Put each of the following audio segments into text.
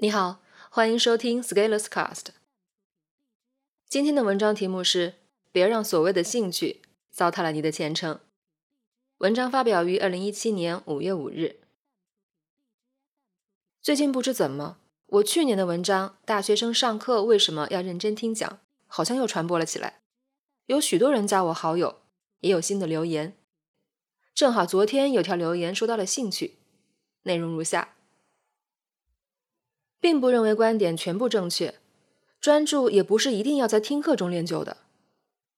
你好，欢迎收听 Scaleless Cast。今天的文章题目是“别让所谓的兴趣糟蹋了你的前程”。文章发表于二零一七年五月五日。最近不知怎么，我去年的文章《大学生上课为什么要认真听讲》好像又传播了起来，有许多人加我好友，也有新的留言。正好昨天有条留言说到了兴趣，内容如下。并不认为观点全部正确，专注也不是一定要在听课中练就的。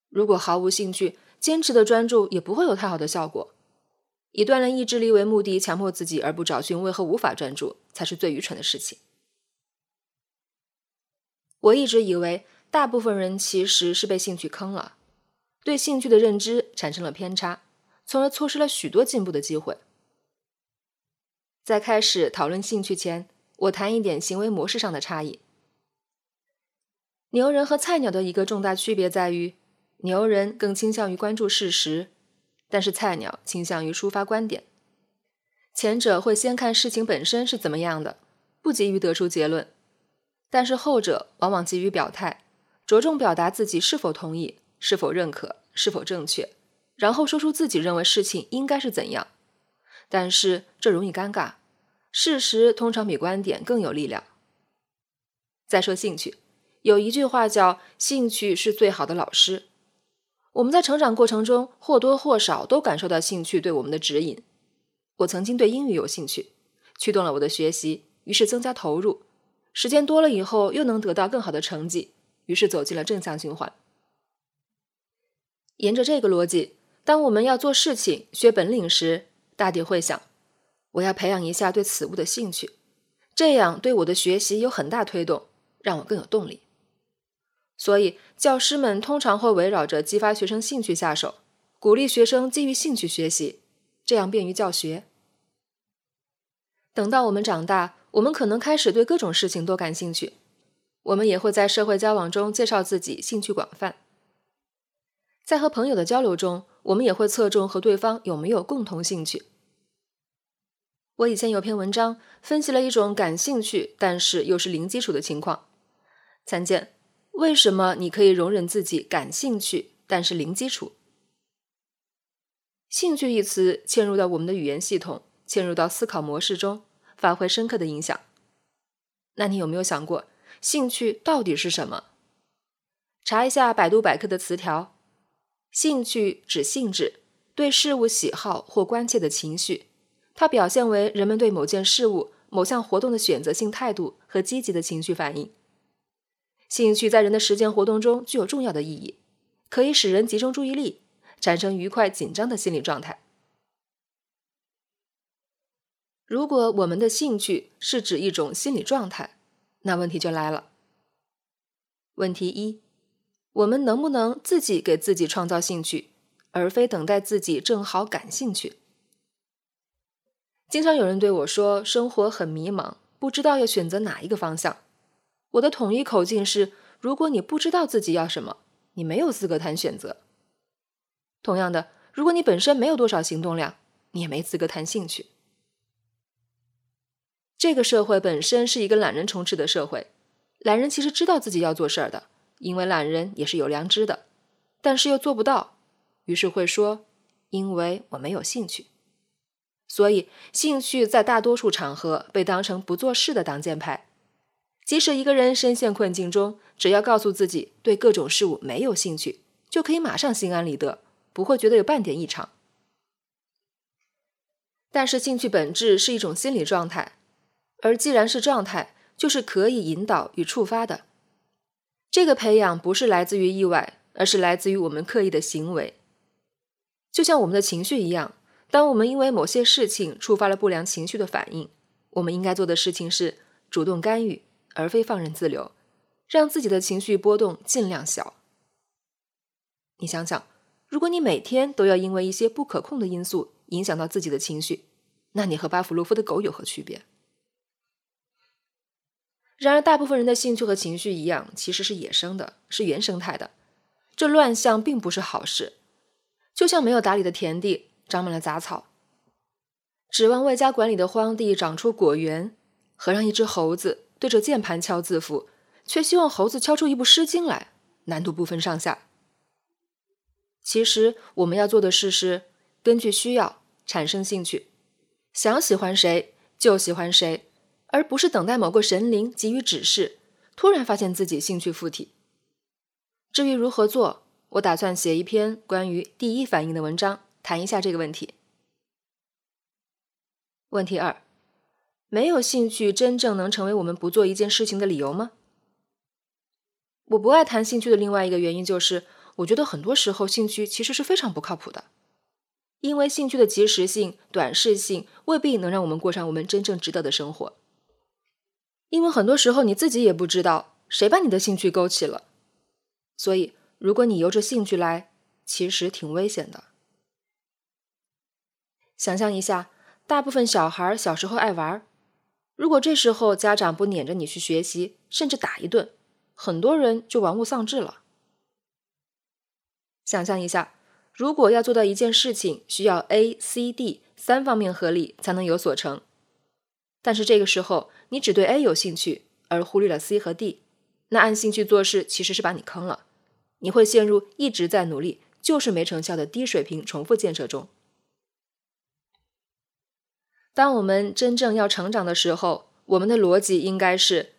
如果毫无兴趣，坚持的专注也不会有太好的效果。以锻炼意志力为目的，强迫自己而不找寻为何无法专注，才是最愚蠢的事情。我一直以为，大部分人其实是被兴趣坑了，对兴趣的认知产生了偏差，从而错失了许多进步的机会。在开始讨论兴趣前，我谈一点行为模式上的差异。牛人和菜鸟的一个重大区别在于，牛人更倾向于关注事实，但是菜鸟倾向于抒发观点。前者会先看事情本身是怎么样的，不急于得出结论；但是后者往往急于表态，着重表达自己是否同意、是否认可、是否正确，然后说出自己认为事情应该是怎样。但是这容易尴尬。事实通常比观点更有力量。再说兴趣，有一句话叫“兴趣是最好的老师”。我们在成长过程中或多或少都感受到兴趣对我们的指引。我曾经对英语有兴趣，驱动了我的学习，于是增加投入。时间多了以后，又能得到更好的成绩，于是走进了正向循环。沿着这个逻辑，当我们要做事情、学本领时，大抵会想。我要培养一下对此物的兴趣，这样对我的学习有很大推动，让我更有动力。所以，教师们通常会围绕着激发学生兴趣下手，鼓励学生基于兴趣学习，这样便于教学。等到我们长大，我们可能开始对各种事情都感兴趣，我们也会在社会交往中介绍自己兴趣广泛。在和朋友的交流中，我们也会侧重和对方有没有共同兴趣。我以前有篇文章分析了一种感兴趣但是又是零基础的情况，参见为什么你可以容忍自己感兴趣但是零基础。兴趣一词嵌入到我们的语言系统，嵌入到思考模式中，发挥深刻的影响。那你有没有想过，兴趣到底是什么？查一下百度百科的词条，兴趣指性质，对事物喜好或关切的情绪。它表现为人们对某件事物、某项活动的选择性态度和积极的情绪反应。兴趣在人的实践活动中具有重要的意义，可以使人集中注意力，产生愉快、紧张的心理状态。如果我们的兴趣是指一种心理状态，那问题就来了。问题一：我们能不能自己给自己创造兴趣，而非等待自己正好感兴趣？经常有人对我说：“生活很迷茫，不知道要选择哪一个方向。”我的统一口径是：如果你不知道自己要什么，你没有资格谈选择。同样的，如果你本身没有多少行动量，你也没资格谈兴趣。这个社会本身是一个懒人充斥的社会，懒人其实知道自己要做事儿的，因为懒人也是有良知的，但是又做不到，于是会说：“因为我没有兴趣。”所以，兴趣在大多数场合被当成不做事的挡箭牌。即使一个人深陷困境中，只要告诉自己对各种事物没有兴趣，就可以马上心安理得，不会觉得有半点异常。但是，兴趣本质是一种心理状态，而既然是状态，就是可以引导与触发的。这个培养不是来自于意外，而是来自于我们刻意的行为，就像我们的情绪一样。当我们因为某些事情触发了不良情绪的反应，我们应该做的事情是主动干预，而非放任自流，让自己的情绪波动尽量小。你想想，如果你每天都要因为一些不可控的因素影响到自己的情绪，那你和巴甫洛夫的狗有何区别？然而，大部分人的兴趣和情绪一样，其实是野生的，是原生态的。这乱象并不是好事，就像没有打理的田地。长满了杂草，指望外加管理的荒地长出果园，和让一只猴子对着键盘敲字符，却希望猴子敲出一部《诗经》来，难度不分上下。其实我们要做的事是根据需要产生兴趣，想喜欢谁就喜欢谁，而不是等待某个神灵给予指示，突然发现自己兴趣附体。至于如何做，我打算写一篇关于第一反应的文章，谈一下这个问题。问题二：没有兴趣真正能成为我们不做一件事情的理由吗？我不爱谈兴趣的另外一个原因就是。我觉得很多时候兴趣其实是非常不靠谱的，因为兴趣的及时性、短视性未必能让我们过上我们真正值得的生活。因为很多时候你自己也不知道谁把你的兴趣勾起了，所以如果你由着兴趣来，其实挺危险的。想象一下，大部分小孩小时候爱玩，如果这时候家长不撵着你去学习，甚至打一顿，很多人就玩物丧志了。想象一下，如果要做到一件事情，需要 A、C、D 三方面合力才能有所成，但是这个时候你只对 A 有兴趣，而忽略了 C 和 D，那按兴趣做事其实是把你坑了，你会陷入一直在努力就是没成效的低水平重复建设中。当我们真正要成长的时候，我们的逻辑应该是：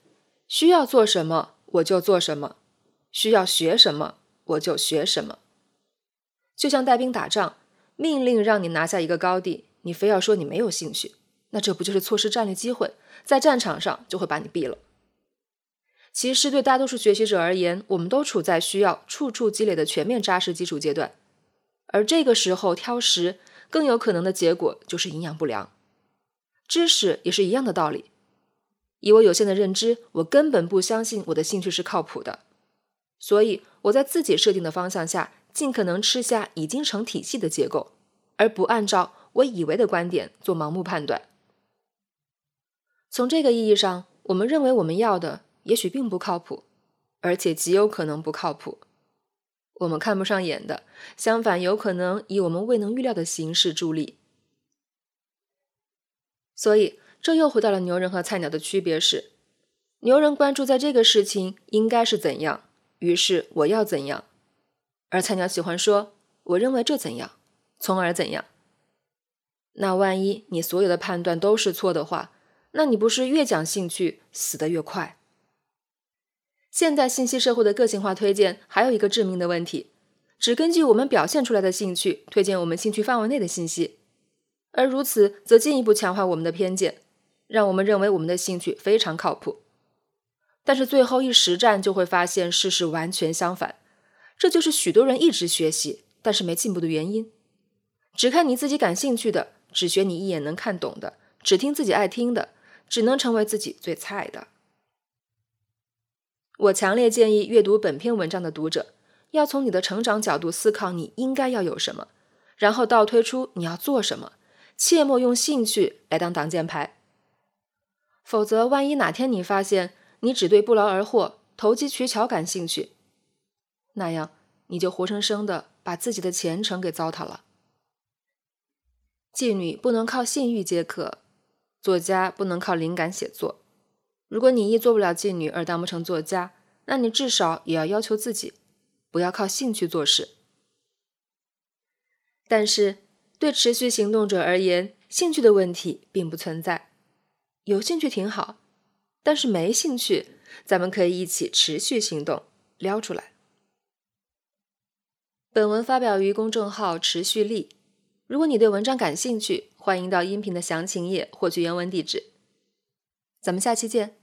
需要做什么我就做什么，需要学什么我就学什么。就像带兵打仗，命令让你拿下一个高地，你非要说你没有兴趣，那这不就是错失战略机会，在战场上就会把你毙了。其实对大多数学习者而言，我们都处在需要处处积累的全面扎实基础阶段，而这个时候挑食，更有可能的结果就是营养不良。知识也是一样的道理，以我有限的认知，我根本不相信我的兴趣是靠谱的，所以我在自己设定的方向下。尽可能吃下已经成体系的结构，而不按照我以为的观点做盲目判断。从这个意义上，我们认为我们要的也许并不靠谱，而且极有可能不靠谱。我们看不上眼的，相反有可能以我们未能预料的形式助力。所以，这又回到了牛人和菜鸟的区别是：牛人关注在这个事情应该是怎样，于是我要怎样。而菜鸟喜欢说：“我认为这怎样，从而怎样。”那万一你所有的判断都是错的话，那你不是越讲兴趣死得越快？现代信息社会的个性化推荐还有一个致命的问题：只根据我们表现出来的兴趣推荐我们兴趣范围内的信息，而如此则进一步强化我们的偏见，让我们认为我们的兴趣非常靠谱。但是最后一实战就会发现事实完全相反。这就是许多人一直学习但是没进步的原因。只看你自己感兴趣的，只学你一眼能看懂的，只听自己爱听的，只能成为自己最菜的。我强烈建议阅读本篇文章的读者，要从你的成长角度思考你应该要有什么，然后倒推出你要做什么，切莫用兴趣来当挡箭牌。否则，万一哪天你发现你只对不劳而获、投机取巧感兴趣，那样，你就活生生的把自己的前程给糟蹋了。妓女不能靠性欲接客，作家不能靠灵感写作。如果你一做不了妓女而当不成作家，那你至少也要要求自己，不要靠兴趣做事。但是，对持续行动者而言，兴趣的问题并不存在。有兴趣挺好，但是没兴趣，咱们可以一起持续行动，撩出来。本文发表于公众号“持续力”。如果你对文章感兴趣，欢迎到音频的详情页获取原文地址。咱们下期见。